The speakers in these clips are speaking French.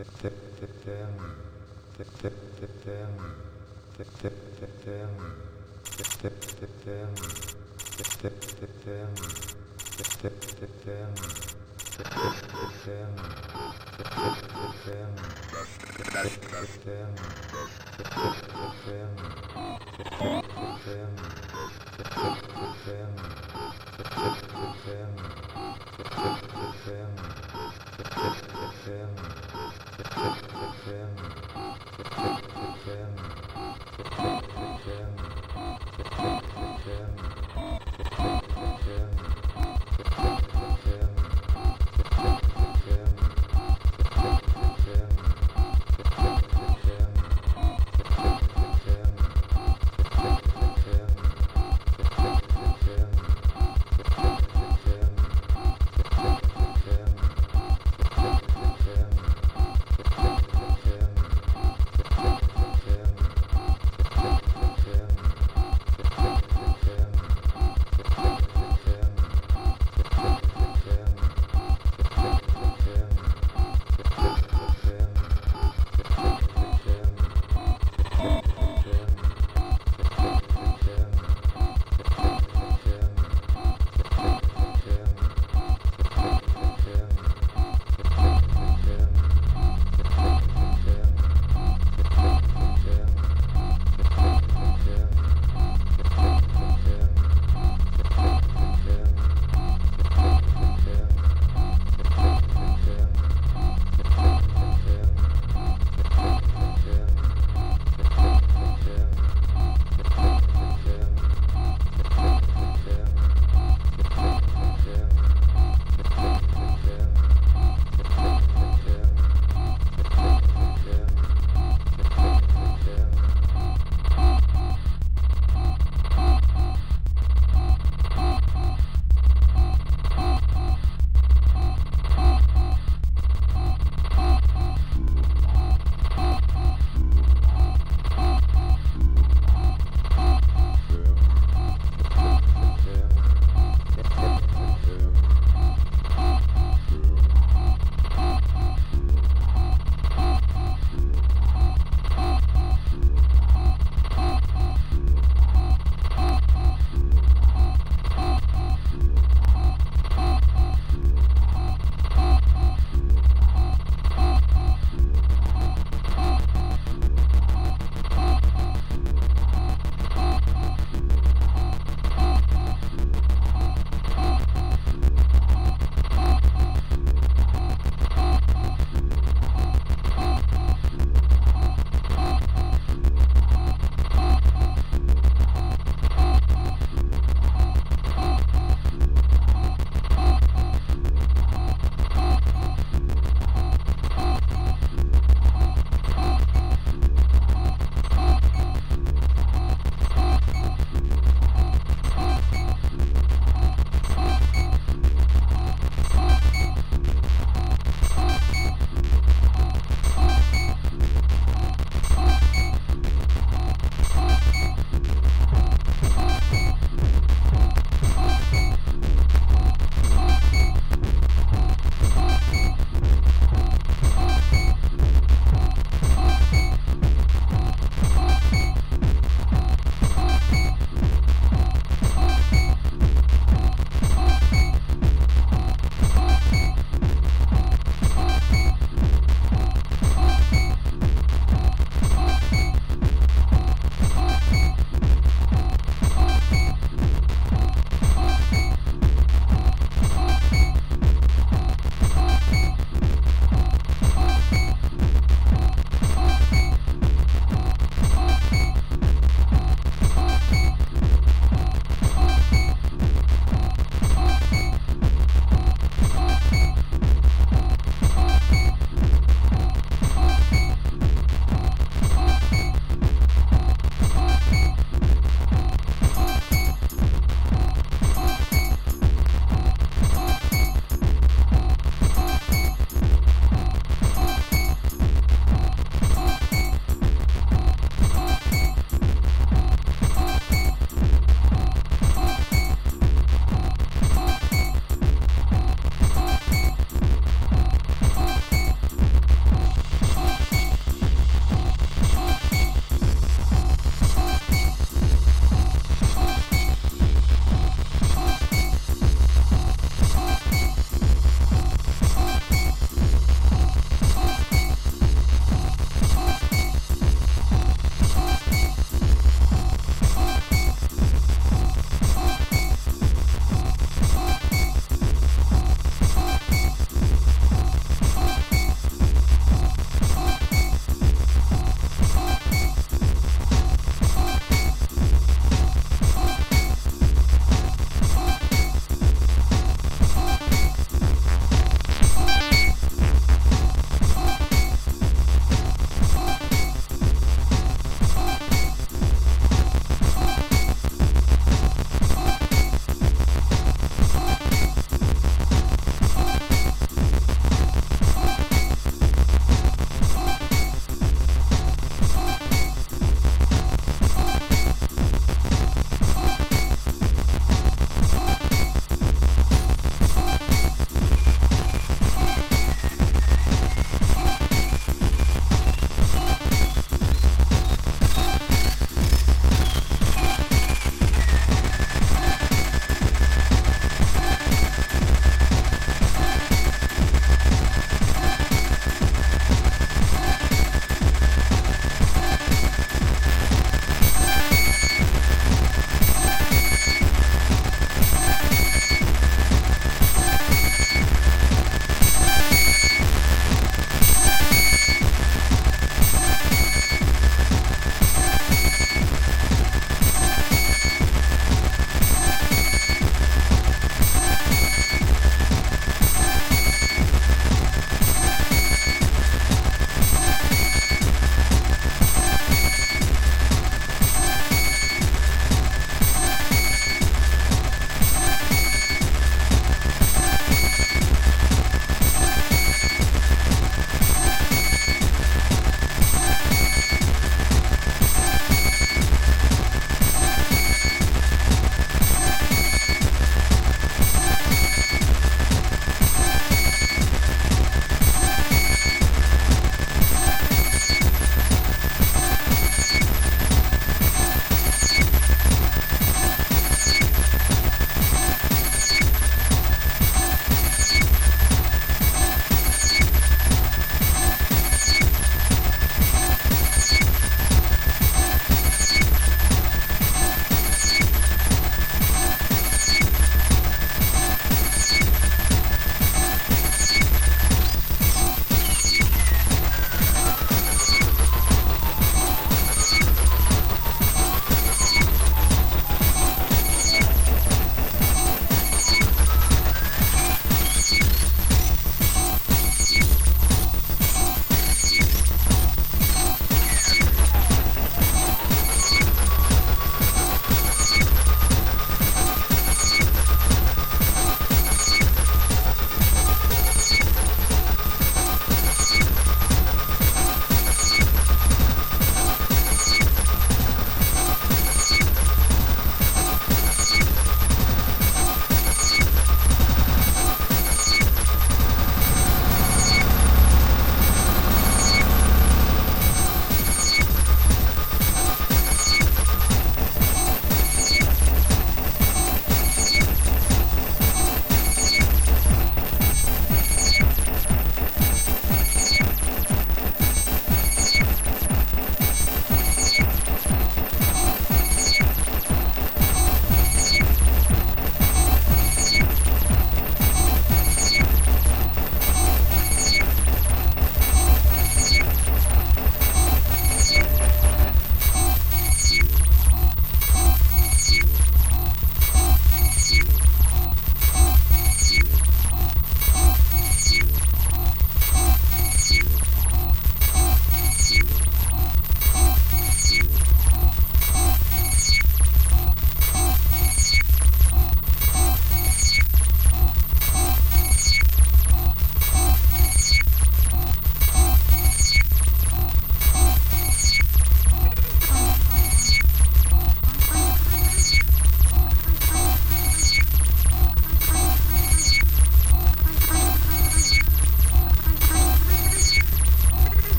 sept sept sept sept sept Yeah.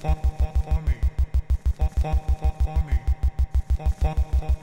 fuck fuck fuck me. fuck fuck fuck fuck me. fuck fuck fuck